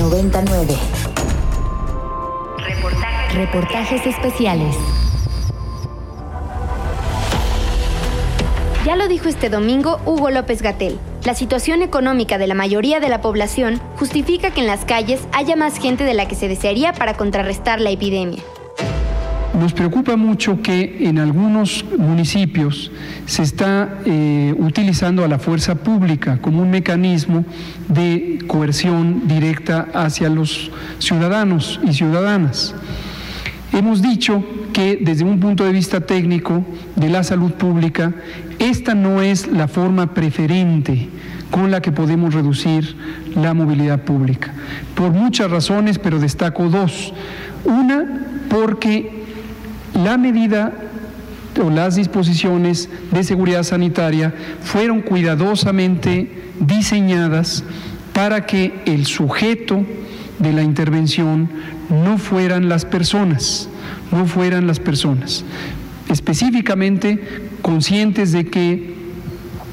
99. Reportajes, especiales. Ya lo dijo este domingo Hugo López Gatel. La situación económica de la mayoría de la población justifica que en las calles haya más gente de la que se desearía para contrarrestar la epidemia. Nos preocupa mucho que en algunos municipios se está eh, utilizando a la fuerza pública como un mecanismo de coerción directa hacia los ciudadanos y ciudadanas. Hemos dicho que desde un punto de vista técnico de la salud pública, esta no es la forma preferente con la que podemos reducir la movilidad pública. Por muchas razones, pero destaco dos. Una, porque la medida o las disposiciones de seguridad sanitaria fueron cuidadosamente diseñadas para que el sujeto de la intervención no fueran las personas, no fueran las personas. Específicamente conscientes de que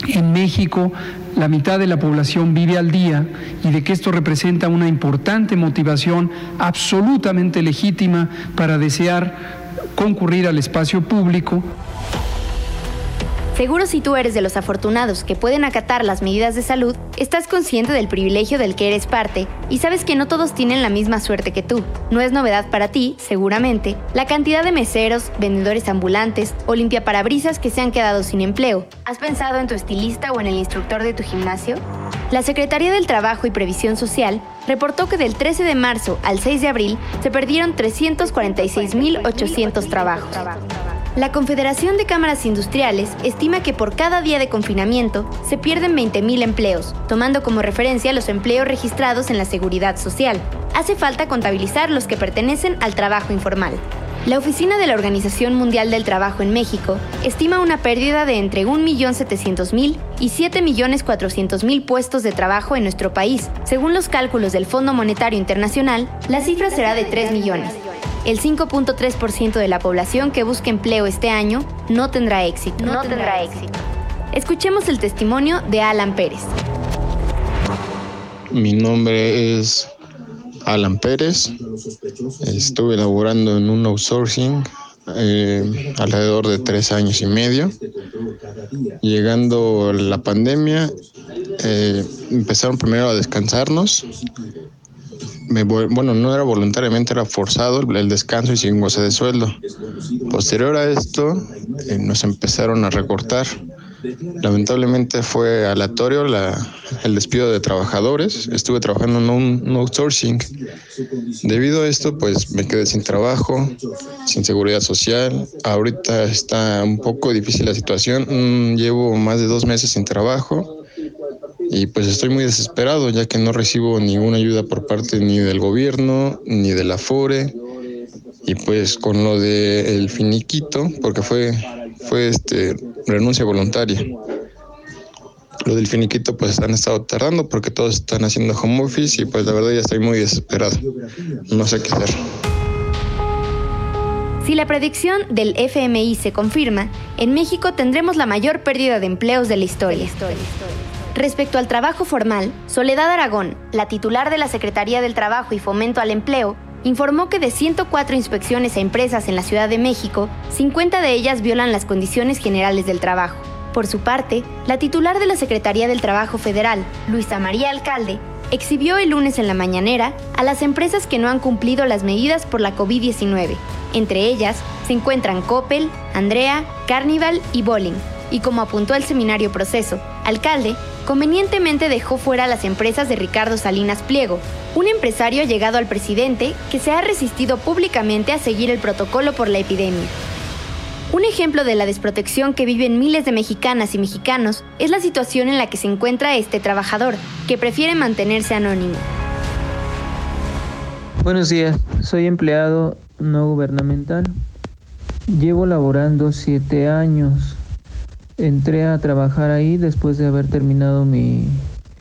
en México la mitad de la población vive al día y de que esto representa una importante motivación absolutamente legítima para desear concurrir al espacio público. Seguro si tú eres de los afortunados que pueden acatar las medidas de salud, estás consciente del privilegio del que eres parte y sabes que no todos tienen la misma suerte que tú. No es novedad para ti, seguramente, la cantidad de meseros, vendedores ambulantes o limpiaparabrisas que se han quedado sin empleo. ¿Has pensado en tu estilista o en el instructor de tu gimnasio? La Secretaría del Trabajo y Previsión Social reportó que del 13 de marzo al 6 de abril se perdieron 346.800 trabajos. La Confederación de Cámaras Industriales estima que por cada día de confinamiento se pierden 20.000 empleos, tomando como referencia los empleos registrados en la seguridad social. Hace falta contabilizar los que pertenecen al trabajo informal. La oficina de la Organización Mundial del Trabajo en México estima una pérdida de entre 1.700.000 y 7.400.000 puestos de trabajo en nuestro país. Según los cálculos del Fondo Monetario Internacional, la cifra será de 3 millones el 5.3% de la población que busque empleo este año no tendrá éxito. No, tendrá éxito. Escuchemos el testimonio de Alan Pérez. Mi nombre es Alan Pérez. Estuve laborando en un outsourcing eh, alrededor de tres años y medio. Llegando la pandemia, eh, empezaron primero a descansarnos bueno, no era voluntariamente, era forzado el, descanso y sin goce de sueldo. Posterior a esto, eh, nos empezaron a recortar. Lamentablemente fue aleatorio el despido de trabajadores. Estuve trabajando en un, outsourcing. Debido a esto, pues me quedé sin trabajo, sin seguridad social. Ahorita está un poco difícil la situación. Mm, llevo más de dos meses sin trabajo y pues estoy muy desesperado ya que no recibo ninguna ayuda por parte ni del gobierno ni de la FORE. Y pues con lo del finiquito porque fue fue este renuncia voluntaria. Lo del finiquito pues han estado tardando porque todos están haciendo home office y pues la verdad ya estoy muy desesperado. No sé qué hacer. Si la predicción del FMI se confirma, en México tendremos la mayor pérdida de empleos de la historia. Respecto al trabajo formal, Soledad Aragón, la titular de la Secretaría del Trabajo y Fomento al Empleo, informó que de 104 inspecciones a empresas en la Ciudad de México, 50 de ellas violan las condiciones generales del trabajo. Por su parte, la titular de la Secretaría del Trabajo Federal, Luisa María Alcalde, exhibió el lunes en la mañanera a las empresas que no han cumplido las medidas por la COVID-19. Entre ellas se encuentran Coppel, Andrea, Carnival y Bowling. Y como apuntó el seminario Proceso, Alcalde convenientemente dejó fuera las empresas de Ricardo Salinas Pliego, un empresario llegado al presidente que se ha resistido públicamente a seguir el protocolo por la epidemia. Un ejemplo de la desprotección que viven miles de mexicanas y mexicanos es la situación en la que se encuentra este trabajador, que prefiere mantenerse anónimo. Buenos días, soy empleado no gubernamental. Llevo laborando siete años entré a trabajar ahí después de haber terminado mi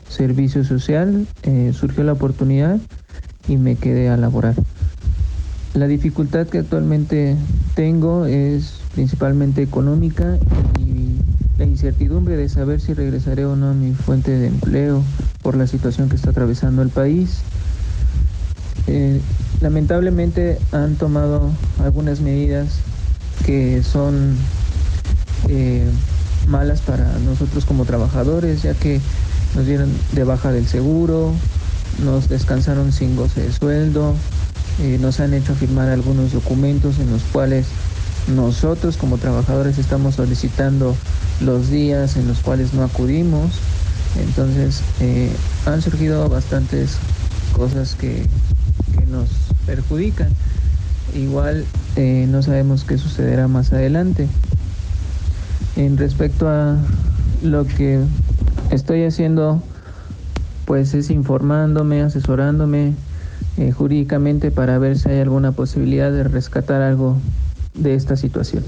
servicio social, eh, surgió la oportunidad y me quedé a laborar. La dificultad que actualmente tengo es principalmente económica y la incertidumbre de saber si regresaré o no a mi fuente de empleo por la situación que está atravesando el país. Eh, lamentablemente han tomado algunas medidas que son eh, malas para nosotros como trabajadores, ya que nos dieron de baja del seguro, nos descansaron sin goce de sueldo, eh, nos han hecho firmar algunos documentos en los cuales nosotros como trabajadores estamos solicitando los días en los cuales no acudimos. Entonces eh, han surgido bastantes cosas que, nos perjudican. Igual eh, no sabemos qué sucederá más adelante. En respecto a lo que estoy haciendo, pues es informándome, asesorándome eh, jurídicamente para ver si hay alguna posibilidad de rescatar algo de esta situación.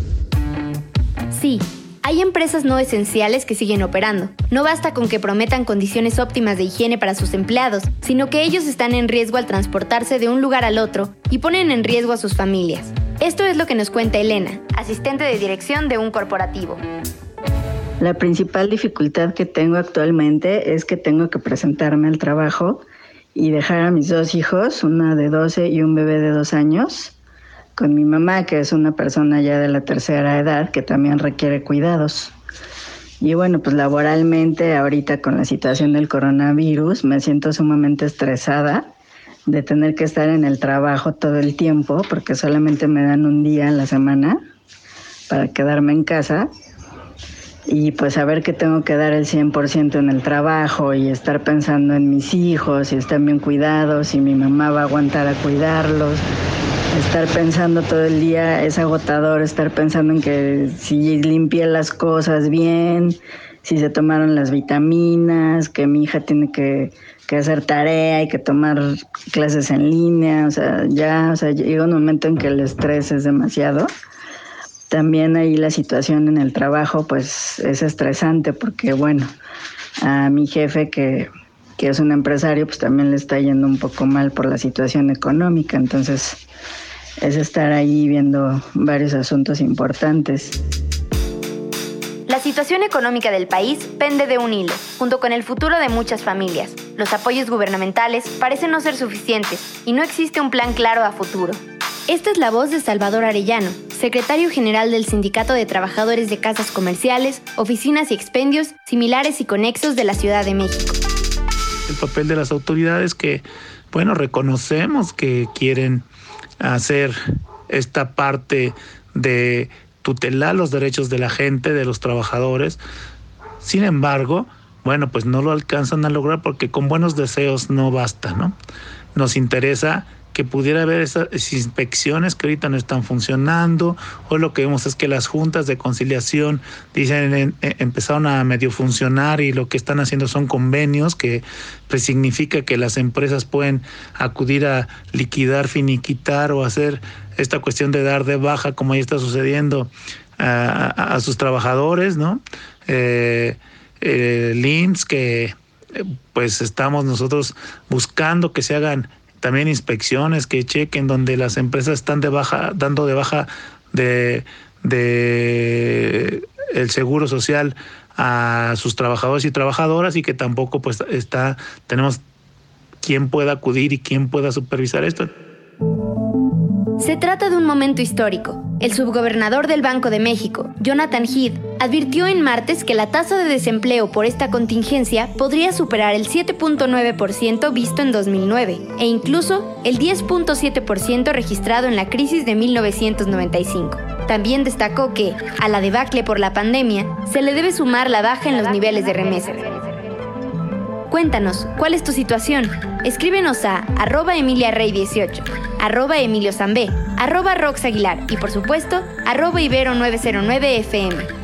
Sí, hay empresas no esenciales que siguen operando. No basta con que prometan condiciones óptimas de higiene para sus empleados, sino que ellos están en riesgo al transportarse de un lugar al otro y ponen en riesgo a sus familias. Esto es lo que nos cuenta Elena, asistente de dirección de un corporativo. La principal dificultad que tengo actualmente es que tengo que presentarme al trabajo y dejar a mis dos hijos, una de 12 y un bebé de dos años, con mi mamá, que es una persona ya de la tercera edad, que también requiere cuidados. Y bueno, pues laboralmente ahorita con la situación del coronavirus me siento sumamente estresada de tener que estar en el trabajo todo el tiempo, porque solamente me dan un día a la semana para quedarme en casa y pues saber que tengo que dar el 100% en el trabajo y estar pensando en mis hijos y están bien cuidados y mi mamá va a aguantar a cuidarlos. Estar pensando todo el día es agotador, estar pensando en que si limpié las cosas bien, si se tomaron las vitaminas, que mi hija tiene que, que hacer tarea y que tomar clases en línea, o sea, ya, o sea, llega un momento en que el estrés es demasiado también ahí la situación en el trabajo pues es estresante porque bueno, a mi jefe que, que es un empresario pues también le está yendo un poco mal por la situación económica, entonces es estar ahí viendo varios asuntos importantes. La situación económica del país pende de un hilo, junto con el futuro de muchas familias. Los apoyos gubernamentales parecen no ser suficientes y no existe un plan claro a futuro. Esta es la voz de Salvador Arellano, secretario general del Sindicato de Trabajadores de Casas Comerciales, Oficinas y Expendios similares y conexos de la Ciudad de México. El papel de las autoridades que, bueno, reconocemos que quieren hacer esta parte de tutelar los derechos de la gente, de los trabajadores. Sin embargo, bueno, pues no lo alcanzan a lograr porque con buenos deseos no basta, ¿no? Nos interesa que pudiera haber esas inspecciones que ahorita no están funcionando, o lo que vemos es que las juntas de conciliación dicen empezaron a medio funcionar y lo que están haciendo son convenios que pues, significa que las empresas pueden acudir a liquidar, finiquitar o hacer esta cuestión de dar de baja como ahí está sucediendo a, sus trabajadores, ¿no? Eh, eh, que eh, pues estamos nosotros buscando que se hagan también inspecciones que chequen donde las empresas están de baja, dando de baja de, de el seguro social a sus trabajadores y trabajadoras y que tampoco pues está tenemos quien pueda acudir y quién pueda supervisar esto. Se trata de un momento histórico. El subgobernador del Banco de México, Jonathan Heath, advirtió en martes que la tasa de desempleo por esta contingencia podría superar el 7.9% visto en 2009 e incluso el 10.7% registrado en la crisis de 1995. También destacó que, a la debacle por la pandemia, se le debe sumar la baja en los niveles de remesas. Cuéntanos, ¿cuál es tu situación? Escríbenos a arroba emiliarrey18, arroba emilio arroba rox aguilar y por supuesto, arroba ibero909fm.